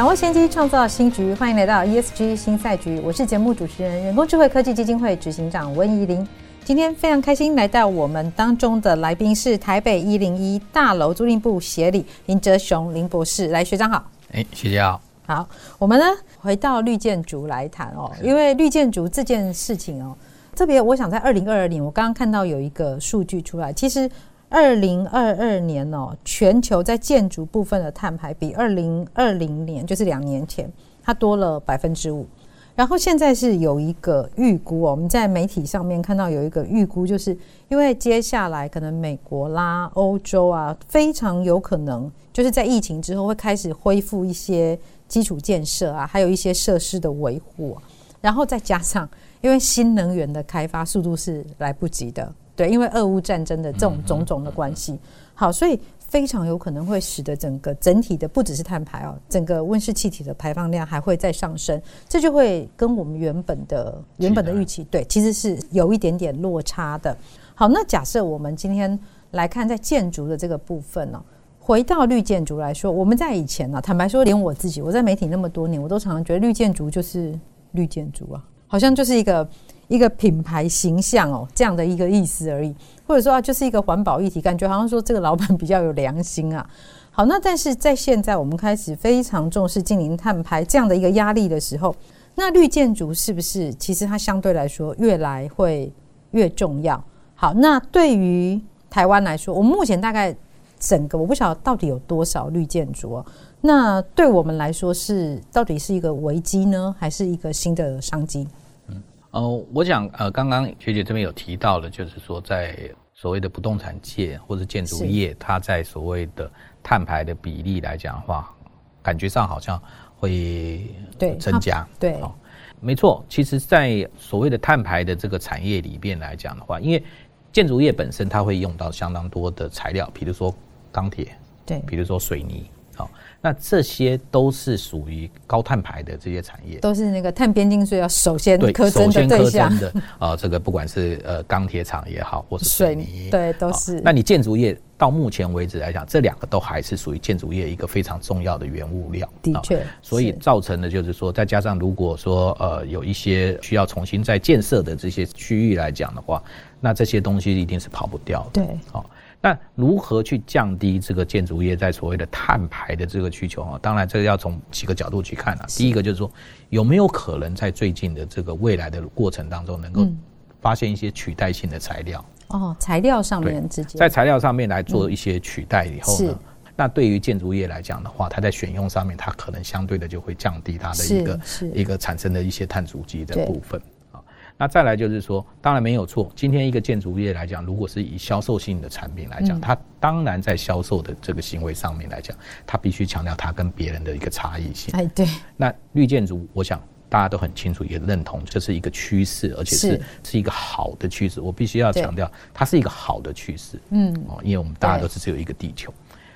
掌握先机，创造新局。欢迎来到 ESG 新赛局，我是节目主持人、人工智慧科技基金会执行长温怡玲。今天非常开心来到我们当中的来宾是台北一零一大楼租赁部协理林哲雄林博士，来学长好。哎，学姐好。好，我们呢回到绿建筑来谈哦，因为绿建筑这件事情哦，特别我想在二零二二年，我刚刚看到有一个数据出来，其实。二零二二年哦，全球在建筑部分的碳排比二零二零年，就是两年前，它多了百分之五。然后现在是有一个预估哦，我们在媒体上面看到有一个预估，就是因为接下来可能美国啦、欧洲啊，非常有可能就是在疫情之后会开始恢复一些基础建设啊，还有一些设施的维护，然后再加上因为新能源的开发速度是来不及的。对，因为俄乌战争的这种种种的关系，好，所以非常有可能会使得整个整体的不只是碳排哦，整个温室气体的排放量还会再上升，这就会跟我们原本的原本的预期，对，其实是有一点点落差的。好，那假设我们今天来看在建筑的这个部分呢，回到绿建筑来说，我们在以前呢，坦白说，连我自己，我在媒体那么多年，我都常常觉得绿建筑就是绿建筑啊，好像就是一个。一个品牌形象哦，这样的一个意思而已，或者说啊，就是一个环保议题，感觉好像说这个老板比较有良心啊。好，那但是在现在我们开始非常重视净零碳排这样的一个压力的时候，那绿建筑是不是其实它相对来说越来会越重要？好，那对于台湾来说，我们目前大概整个我不晓得到底有多少绿建筑哦。那对我们来说是到底是一个危机呢，还是一个新的商机？呃，我想呃，刚刚学姐这边有提到了，就是说在所谓的不动产界或者建筑业，它在所谓的碳排的比例来讲的话，感觉上好像会对增加。对，哦，没错。其实，在所谓的碳排的这个产业里边来讲的话，因为建筑业本身它会用到相当多的材料，比如说钢铁，对，比如说水泥。那这些都是属于高碳排的这些产业，都是那个碳边境税要首先课征的对象的啊。这个不管是呃钢铁厂也好，或是水泥，对，都是。那你建筑业到目前为止来讲，这两个都还是属于建筑业一个非常重要的原物料。的确，所以造成的就是说，再加上如果说呃有一些需要重新再建设的这些区域来讲的话，那这些东西一定是跑不掉的。对，好。那如何去降低这个建筑业在所谓的碳排的这个需求啊？当然，这个要从几个角度去看啊。第一个就是说，有没有可能在最近的这个未来的过程当中，能够发现一些取代性的材料？哦，材料上面直接在材料上面来做一些取代以后呢，那对于建筑业来讲的话，它在选用上面，它可能相对的就会降低它的一个一个产生的一些碳足迹的部分。那再来就是说，当然没有错。今天一个建筑业来讲，如果是以销售性的产品来讲，它当然在销售的这个行为上面来讲，它必须强调它跟别人的一个差异性。哎，对。那绿建筑，我想大家都很清楚，也认同这是一个趋势，而且是是一个好的趋势。我必须要强调，它是一个好的趋势。嗯，哦，因为我们大家都是只有一个地球。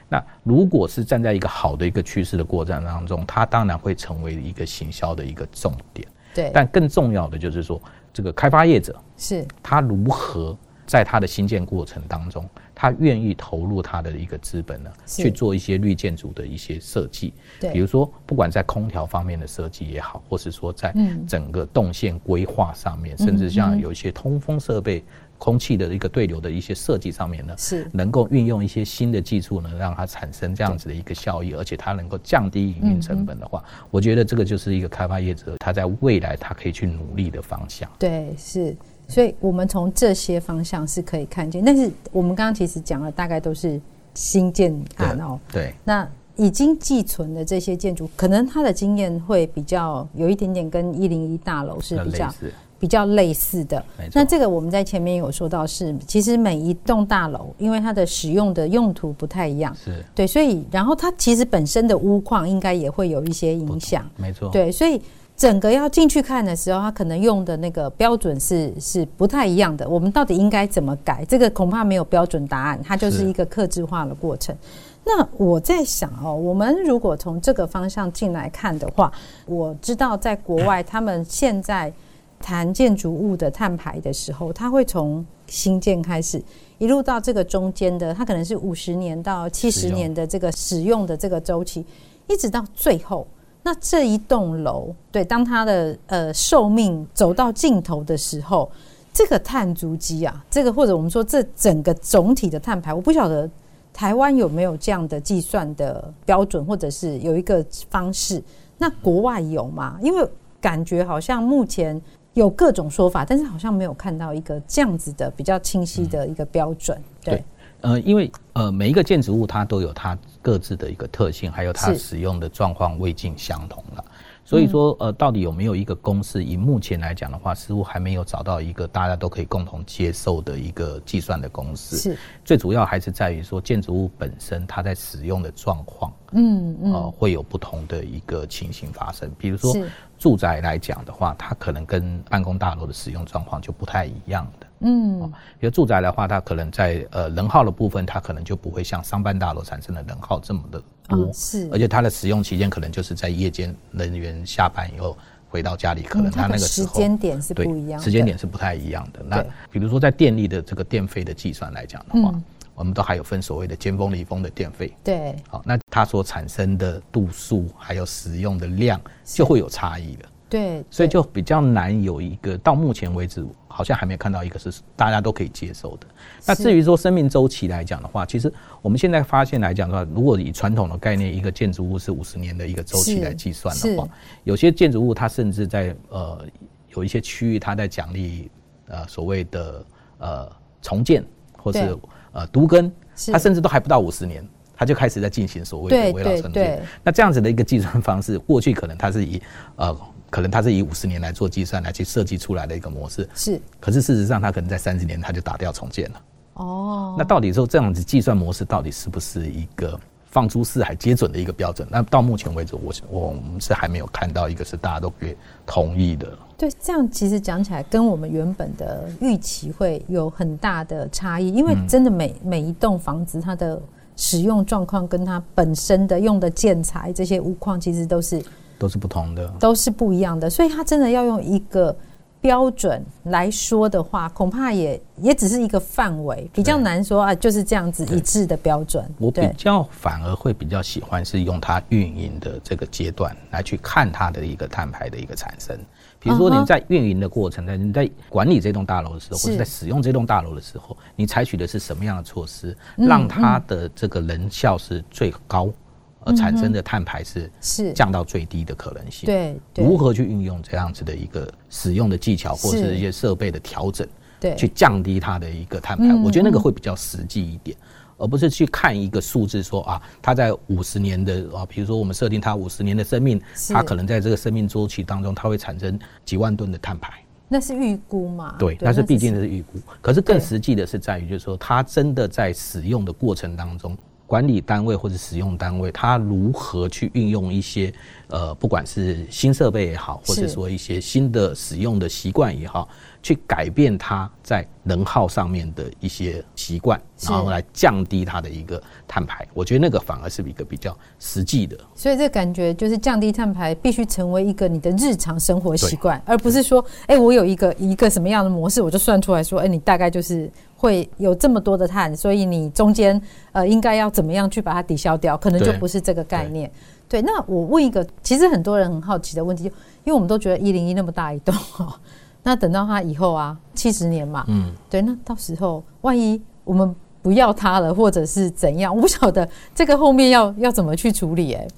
那如果是站在一个好的一个趋势的过程当中，它当然会成为一个行销的一个重点。对。但更重要的就是说。这个开发业者是。他如何在他的新建过程当中，他愿意投入他的一个资本呢，去做一些绿建筑的一些设计。对，比如说不管在空调方面的设计也好，或是说在整个动线规划上面，甚至像有一些通风设备。空气的一个对流的一些设计上面呢，是能够运用一些新的技术呢，让它产生这样子的一个效益，而且它能够降低营运成本的话，我觉得这个就是一个开发业者他在未来他可以去努力的方向。对，是，所以我们从这些方向是可以看见，但是我们刚刚其实讲了大概都是新建案哦。对，那已经寄存的这些建筑，可能它的经验会比较有一点点跟一零一大楼是比较。比较类似的。那这个我们在前面有说到是，其实每一栋大楼，因为它的使用的用途不太一样，是对，所以然后它其实本身的屋况应该也会有一些影响。没错。对，所以整个要进去看的时候，它可能用的那个标准是是不太一样的。我们到底应该怎么改？这个恐怕没有标准答案，它就是一个克制化的过程。那我在想哦，我们如果从这个方向进来看的话，我知道在国外他们现在谈建筑物的碳排的时候，他会从新建开始，一路到这个中间的，它可能是五十年到七十年的这个使用的这个周期，一直到最后，那这一栋楼，对，当它的呃寿命走到尽头的时候，这个碳足迹啊，这个或者我们说这整个总体的碳排，我不晓得。台湾有没有这样的计算的标准，或者是有一个方式？那国外有吗？因为感觉好像目前有各种说法，但是好像没有看到一个这样子的比较清晰的一个标准。嗯、对，对，呃，因为呃每一个建筑物它都有它各自的一个特性，还有它使用的状况未尽相同了。所以说，呃，到底有没有一个公式？以目前来讲的话，似乎还没有找到一个大家都可以共同接受的一个计算的公式。是，最主要还是在于说，建筑物本身它在使用的状况，嗯嗯，呃，会有不同的一个情形发生。比如说，住宅来讲的话，它可能跟办公大楼的使用状况就不太一样的。嗯，比如住宅的话，它可能在呃能耗的部分，它可能就不会像商办大楼产生的能耗这么的多，哦、是，而且它的使用期间可能就是在夜间人员下班以后回到家里，可能它那个时间点是不一样，时间点是不太一样的。那比如说在电力的这个电费的计算来讲的话，嗯、我们都还有分所谓的尖峰、离峰的电费，对，好，那它所产生的度数还有使用的量就会有差异了。对，所以就比较难有一个，到目前为止好像还没有看到一个是大家都可以接受的。那至于说生命周期来讲的话，其实我们现在发现来讲的话，如果以传统的概念，一个建筑物是五十年的一个周期来计算的话，有些建筑物它甚至在呃有一些区域，它在奖励呃所谓的呃重建或是呃独根，它甚至都还不到五十年，它就开始在进行所谓的围绕重建。那这样子的一个计算方式，过去可能它是以呃。可能它是以五十年来做计算来去设计出来的一个模式，是。可是事实上，它可能在三十年它就打掉重建了。哦。那到底说这样子计算模式到底是不是一个放诸四海皆准的一个标准？那到目前为止，我我们是还没有看到一个是大家都可以同意的。对，这样其实讲起来跟我们原本的预期会有很大的差异，因为真的每每一栋房子它的使用状况跟它本身的用的建材这些屋况其实都是。都是不同的，都是不一样的，所以他真的要用一个标准来说的话，恐怕也也只是一个范围，比较难说啊，就是这样子一致的标准。我比较反而会比较喜欢是用它运营的这个阶段来去看它的一个碳排的一个产生。比如说你在运营的过程呢，你在管理这栋大楼的时候，或者在使用这栋大楼的时候，你采取的是什么样的措施，让它的这个能效是最高？而产生的碳排是是降到最低的可能性。对，如何去运用这样子的一个使用的技巧，或是一些设备的调整，对，去降低它的一个碳排。我觉得那个会比较实际一点，而不是去看一个数字说啊，它在五十年的啊，比如说我们设定它五十年的生命，它可能在这个生命周期当中，它会产生几万吨的碳排。那是预估嘛？对，但是毕竟是预估。可是更实际的是在于，就是说它真的在使用的过程当中。管理单位或者使用单位，它如何去运用一些呃，不管是新设备也好，或者说一些新的使用的习惯也好，去改变它在能耗上面的一些习惯，然后来降低它的一个碳排。我觉得那个反而是一个比较实际的。所以这感觉就是降低碳排必须成为一个你的日常生活习惯，而不是说，哎、欸，我有一个一个什么样的模式，我就算出来说，哎、欸，你大概就是。会有这么多的碳，所以你中间呃应该要怎么样去把它抵消掉？可能就不是这个概念。对，那我问一个，其实很多人很好奇的问题，就因为我们都觉得一零一那么大一栋哦，那等到它以后啊，七十年嘛，嗯，对，那到时候万一我们不要它了，或者是怎样，我不晓得这个后面要要怎么去处理、欸？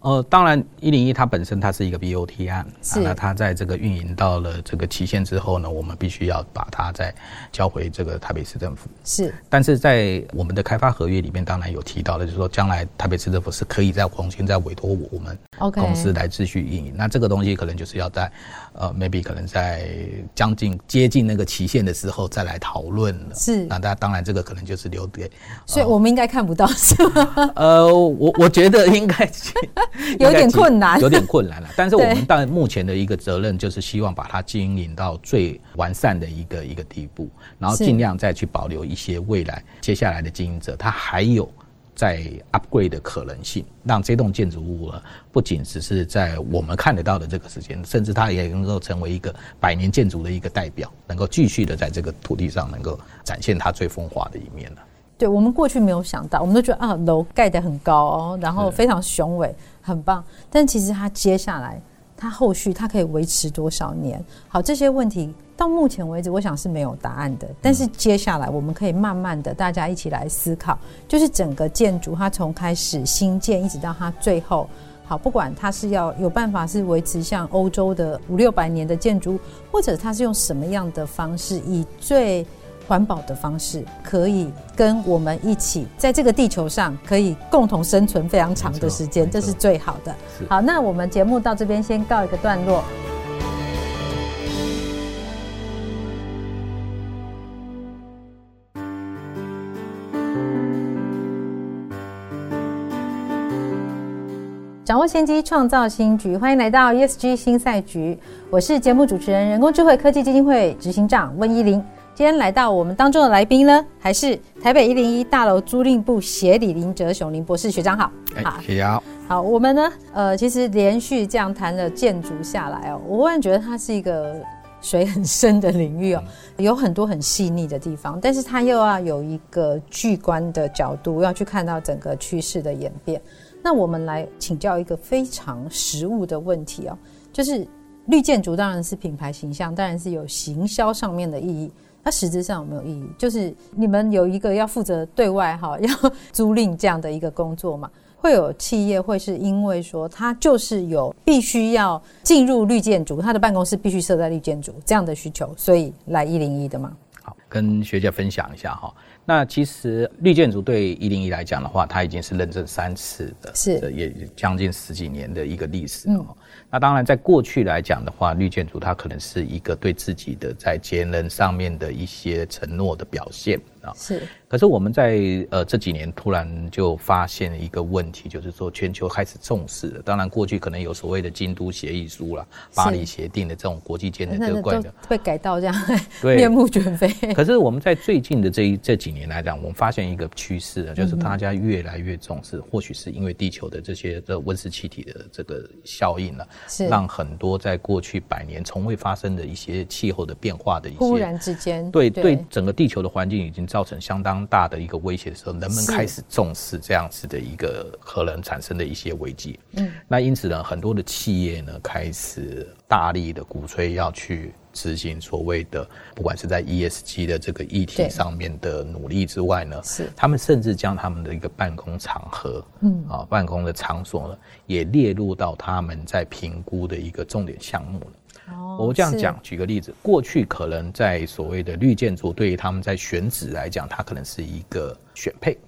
哎，呃，当然，一零一它本身它是一个 BOT 案，是。那它在这个运营到了这个期限之后呢，我们必须要把它再交回这个台北市政府。是。但是在我们的开发合约里面，当然有提到的，就是说将来台北市政府是可以再重新再委托我们公司来继续运营。那这个东西可能就是要在呃，maybe 可能在将近接近那个期限的时候再来讨论了。是。那大家当然这个可能就是留给，所以我们应该看不到是吗？呃，我我觉得应该。有点困难，有点困难了。但是我们当然目前的一个责任就是希望把它经营到最完善的一个一个地步，然后尽量再去保留一些未来接下来的经营者，他还有在 upgrade 的可能性，让这栋建筑物呢不仅只是在我们看得到的这个时间，甚至它也能够成为一个百年建筑的一个代表，能够继续的在这个土地上能够展现它最风华的一面了。对，我们过去没有想到，我们都觉得啊，楼盖得很高哦，然后非常雄伟，很棒。但其实它接下来，它后续它可以维持多少年？好，这些问题到目前为止，我想是没有答案的。但是接下来，我们可以慢慢的大家一起来思考，就是整个建筑它从开始新建一直到它最后，好，不管它是要有办法是维持像欧洲的五六百年的建筑，或者它是用什么样的方式，以最环保的方式可以跟我们一起在这个地球上可以共同生存非常长的时间，这是最好的。好，那我们节目到这边先告一个段落。掌握先机，创造新局，欢迎来到 ESG 新赛局。我是节目主持人，人工智慧科技基金会执行长温依玲。今天来到我们当中的来宾呢，还是台北一零一大楼租赁部协理林哲雄林博士学长好，好，谢谢。好，我们呢，呃，其实连续这样谈了建筑下来哦，我忽然觉得它是一个水很深的领域哦，有很多很细腻的地方，但是它又要有一个巨观的角度，要去看到整个趋势的演变。那我们来请教一个非常实务的问题哦，就是绿建筑当然是品牌形象，当然是有行销上面的意义。它实质上有没有意义？就是你们有一个要负责对外哈，要租赁这样的一个工作嘛？会有企业会是因为说它就是有必须要进入绿建筑，它的办公室必须设在绿建筑这样的需求，所以来一零一的吗？好，跟学姐分享一下哈。那其实绿建筑对一零一来讲的话，它已经是认证三次的，是也将近十几年的一个历史。嗯。那当然，在过去来讲的话，绿建筑它可能是一个对自己的在节能上面的一些承诺的表现。啊。是。可是我们在呃这几年突然就发现一个问题，就是说全球开始重视了。当然，过去可能有所谓的京都协议书啦、巴黎协定的这种国际间的这个关的，会改到这样，对，面目全非。可是我们在最近的这一这几年来讲，我们发现一个趋势啊，就是大家越来越重视，或许是因为地球的这些的温室气体的这个效应了，是让很多在过去百年从未发生的一些气候的变化的一些忽然之间，对对整个地球的环境已经造成相当。大的一个威胁的时候，人们开始重视这样子的一个可能产生的一些危机。嗯，那因此呢，很多的企业呢开始大力的鼓吹要去执行所谓的，不管是在 ESG 的这个议题上面的努力之外呢，是他们甚至将他们的一个办公场合，嗯啊，办公的场所呢，也列入到他们在评估的一个重点项目了。我这样讲，举个例子，过去可能在所谓的绿建筑，对于他们在选址来讲，它可能是一个选配，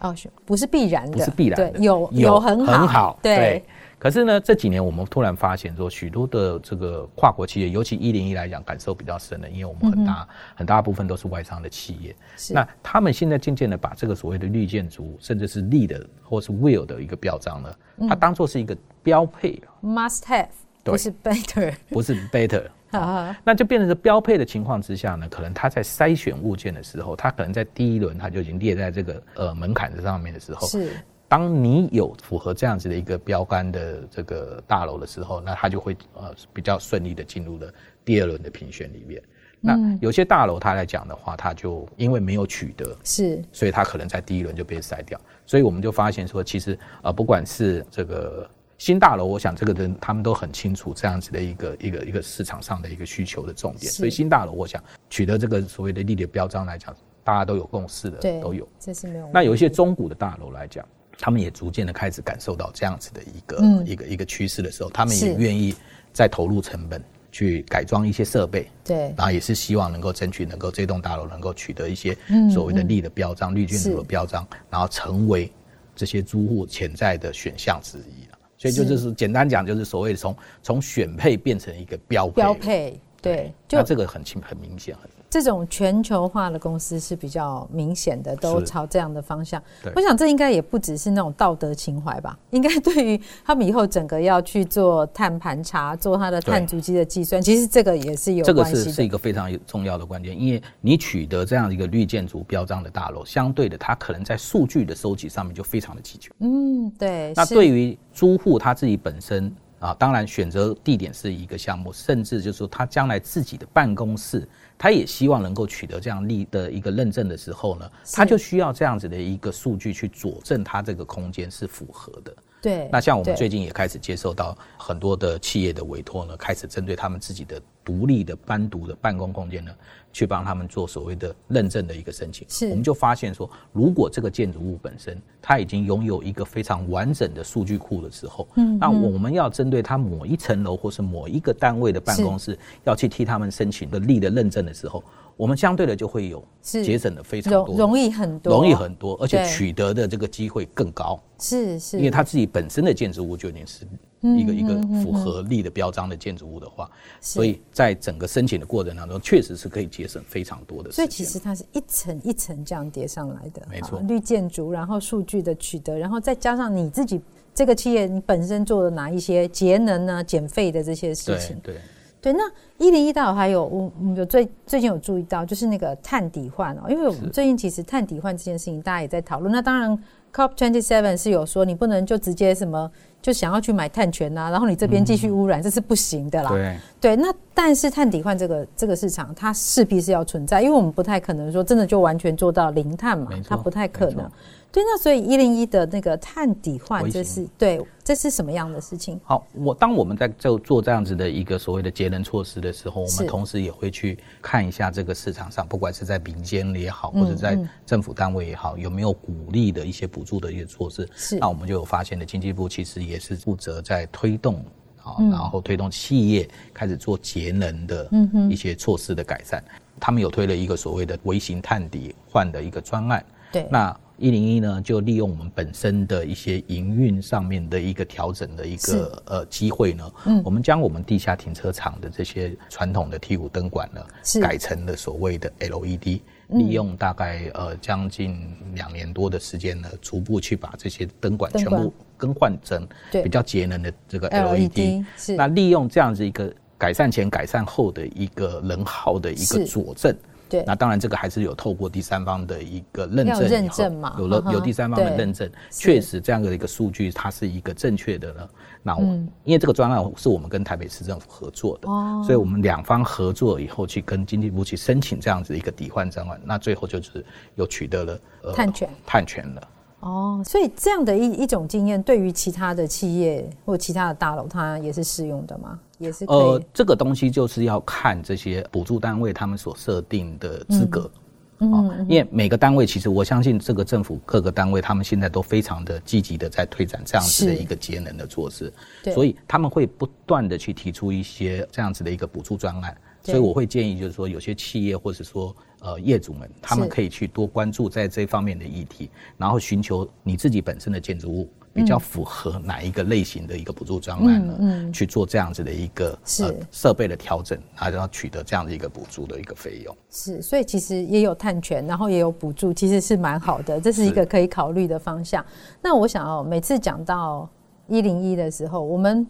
哦，不是必然的，不是必然的，有有很好，很好，对。可是呢，这几年我们突然发现说，许多的这个跨国企业，尤其一零一来讲，感受比较深的，因为我们很大很大部分都是外商的企业，是。那他们现在渐渐的把这个所谓的绿建筑，甚至是 LEED 或是 WILL 的一个标章呢，它当做是一个标配，must have。不是 better，不是 better，好，那就变成是标配的情况之下呢，可能他在筛选物件的时候，他可能在第一轮他就已经列在这个呃门槛的上面的时候，是，当你有符合这样子的一个标杆的这个大楼的时候，那他就会呃比较顺利的进入了第二轮的评选里面。那有些大楼他来讲的话，他就因为没有取得，是，所以他可能在第一轮就被筛掉。所以我们就发现说，其实呃不管是这个。新大楼，我想这个人他们都很清楚这样子的一个一个一个市场上的一个需求的重点，所以新大楼，我想取得这个所谓的 LEED 标章来讲，大家都有共识的，对，都有。这是没有。那有一些中古的大楼来讲，他们也逐渐的开始感受到这样子的一个、嗯、一个一个趋势的时候，他们也愿意再投入成本去改装一些设备，对，然后也是希望能够争取能够这栋大楼能够取得一些所谓的绿的标章、绿建筑的标章，然后成为这些租户潜在的选项之一。所以就就是简单讲，就是所谓的从从选配变成一个标配。标配，对，就这个很清很明显。这种全球化的公司是比较明显的，都朝这样的方向。我想这应该也不只是那种道德情怀吧？应该对于他们以后整个要去做碳盘查、做它的碳足迹的计算，其实这个也是有关系的。这个是是一个非常重要的关键，因为你取得这样一个绿建筑标章的大楼，相对的，它可能在数据的收集上面就非常的齐全。嗯，对。那对于租户他自己本身啊，当然选择地点是一个项目，甚至就是说他将来自己的办公室。他也希望能够取得这样立的一个认证的时候呢，他就需要这样子的一个数据去佐证他这个空间是符合的。对。那像我们最近也开始接受到很多的企业的委托呢，开始针对他们自己的独立的单独的办公空间呢。去帮他们做所谓的认证的一个申请，是我们就发现说，如果这个建筑物本身它已经拥有一个非常完整的数据库的时候，嗯，那我们要针对它某一层楼或是某一个单位的办公室要去替他们申请的立的认证的时候，我们相对的就会有节省的非常多，容易很多，容易很多，而且取得的这个机会更高，是是，因为它自己本身的建筑物就已经是。一个一个符合力的标章的建筑物的话，所以在整个申请的过程当中，确实是可以节省非常多的。所以其实它是一层一层这样叠上来的，没错。绿建筑，然后数据的取得，然后再加上你自己这个企业你本身做的哪一些节能呢、减费的这些事情。对对，那一零一大楼还有我我最最近有注意到，就是那个碳抵换哦，因为我们最近其实碳抵换这件事情大家也在讨论。那当然，COP twenty seven 是有说你不能就直接什么。就想要去买碳权呐、啊，然后你这边继续污染，嗯、这是不行的啦。对对，那但是碳抵换这个这个市场，它势必是要存在，因为我们不太可能说真的就完全做到零碳嘛，它不太可能。对，那所以一零一的那个碳抵换，这是对，这是什么样的事情？好，我当我们在做做这样子的一个所谓的节能措施的时候，我们同时也会去看一下这个市场上，不管是在民间也好，或者在政府单位也好，有没有鼓励的一些补助的一些措施。是，那我们就有发现的，经济部其实也是负责在推动啊，然后推动企业开始做节能的一些措施的改善。他们有推了一个所谓的微型碳抵换的一个专案。对，那。一零一呢，就利用我们本身的一些营运上面的一个调整的一个呃机会呢，嗯，我们将我们地下停车场的这些传统的 T 五灯管呢，改成了所谓的 LED，利用大概呃将近两年多的时间呢，逐步去把这些灯管全部更换成比较节能的这个 LED，是，那利用这样子一个改善前改善后的一个能耗的一个佐证。对，那当然这个还是有透过第三方的一个认证，认证嘛，有了有第三方的认证，确实这样的一个数据它是一个正确的呢。那我因为这个专案是我们跟台北市政府合作的，所以我们两方合作以后去跟经济部去申请这样子一个抵换专案，那最后就是又取得了碳权探权了。哦，所以这样的一一种经验，对于其他的企业或其他的大楼，它也是适用的吗？也是。呃，这个东西就是要看这些补助单位他们所设定的资格，嗯，嗯，因为每个单位其实我相信这个政府各个单位他们现在都非常的积极的在推展这样子的一个节能的措施，对，所以他们会不断的去提出一些这样子的一个补助专案，所以我会建议就是说有些企业或者说。呃，业主们他们可以去多关注在这方面的议题，然后寻求你自己本身的建筑物比较符合哪一个类型的一个补助专案呢？嗯，去做这样子的一个是设备的调整，然后取得这样的一个补助的一个费用。是，所以其实也有探权，然后也有补助，其实是蛮好的，这是一个可以考虑的方向。那我想哦，每次讲到一零一的时候，我们。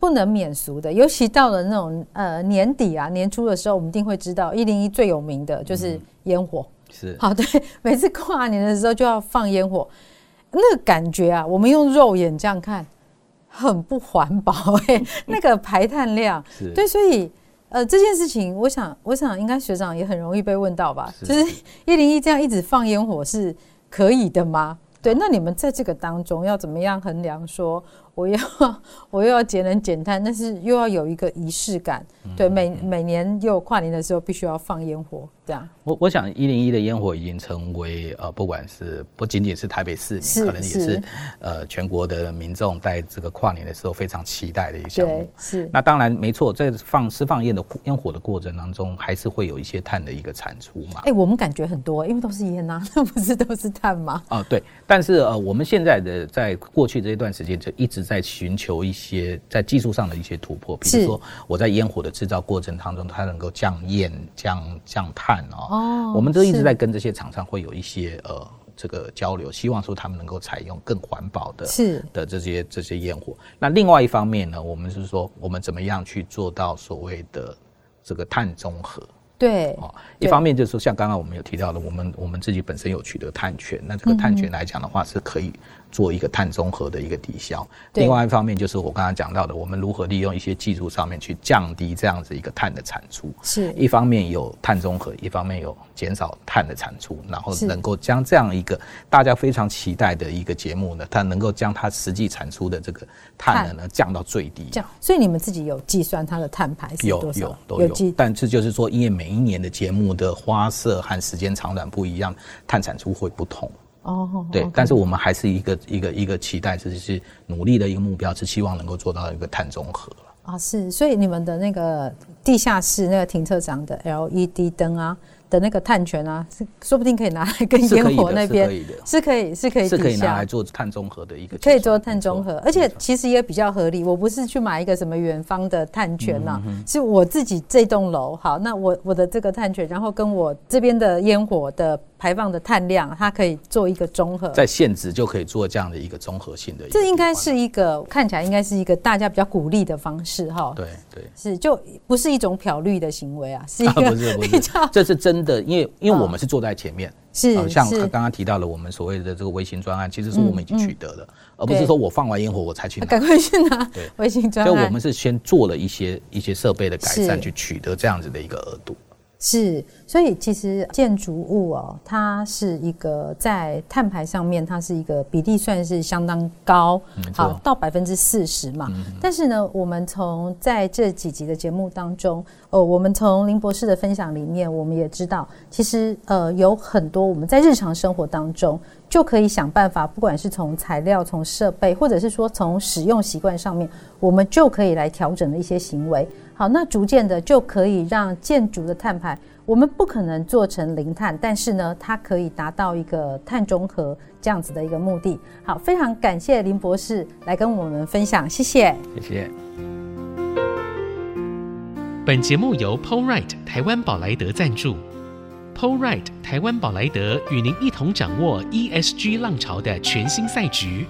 不能免俗的，尤其到了那种呃年底啊年初的时候，我们一定会知道一零一最有名的就是烟火。嗯、是，好，对，每次跨年的时候就要放烟火，那个感觉啊，我们用肉眼这样看很不环保哎、欸，那个排碳量是对，所以呃这件事情，我想我想应该学长也很容易被问到吧，是就是一零一这样一直放烟火是可以的吗？对，那你们在这个当中要怎么样衡量？说我要 我又要节能减碳，但是又要有一个仪式感。对，每每年又跨年的时候必须要放烟火，这样。我我想一零一的烟火已经成为呃，不管是不仅仅是台北市民，可能也是呃全国的民众在这个跨年的时候非常期待的一个项目。是。那当然没错，在放释放烟的烟火的过程当中，还是会有一些碳的一个产出嘛。哎、欸，我们感觉很多，因为都是烟呐、啊，那不是都是碳吗？啊、呃，对。但是呃，我们现在的在过去这一段时间就一直在寻求一些在技术上的一些突破，比如说我在烟火的制造过程当中，它能够降焰、降降碳哦。哦，我们都一直在跟这些厂商会有一些呃这个交流，希望说他们能够采用更环保的是的这些这些烟火。那另外一方面呢，我们是说我们怎么样去做到所谓的这个碳中和？对，哦，一方面就是说像刚刚我们有提到的，我们我们自己本身有取得碳权，那这个碳权来讲的话是可以。做一个碳中和的一个抵消，另外一方面就是我刚刚讲到的，我们如何利用一些技术上面去降低这样子一个碳的产出。是，一方面有碳中和，一方面有减少碳的产出，然后能够将这样一个大家非常期待的一个节目呢，它能够将它实际产出的这个碳呢降到最低。这样，所以你们自己有计算它的碳排是多少？有有都有，有，但是就是说，因为每一年的节目的花色和时间长短不一样，碳产出会不同。哦，对.但是我们还是一个一个一个期待，就是努力的一个目标，是希望能够做到一个碳中和啊。是，所以你们的那个地下室那个停车场的 LED 灯啊。的那个碳权啊，是说不定可以拿来跟烟火那边是可以是可以是可以拿来做碳中和的一个，可以做碳中和，而且其实也比较合理。我不是去买一个什么远方的碳权呐，是我自己这栋楼好，那我我的这个碳权，然后跟我这边的烟火的排放的碳量，它可以做一个综合，在限值就可以做这样的一个综合性的。这应该是一个看起来应该是一个大家比较鼓励的方式哈。对对，是就不是一种漂绿的行为啊，是一个 比较这是真的，因为因为我们是坐在前面，是像刚刚提到了我们所谓的这个微型专案，其实是我们已经取得了，而不是说我放完烟火我才去拿，赶快去拿。对，微型专案，所以我们是先做了一些一些设备的改善，去取得这样子的一个额度。是，所以其实建筑物哦，它是一个在碳排上面，它是一个比例算是相当高，好到百分之四十嘛。但是呢，我们从在这几集的节目当中，呃，我们从林博士的分享里面，我们也知道，其实呃有很多我们在日常生活当中就可以想办法，不管是从材料、从设备，或者是说从使用习惯上面，我们就可以来调整的一些行为。好，那逐渐的就可以让建筑的碳排，我们不可能做成零碳，但是呢，它可以达到一个碳中和这样子的一个目的。好，非常感谢林博士来跟我们分享，谢谢，谢谢。本节目由 PoleRite 台湾宝莱德赞助，PoleRite 台湾宝莱德与您一同掌握 ESG 浪潮的全新赛局。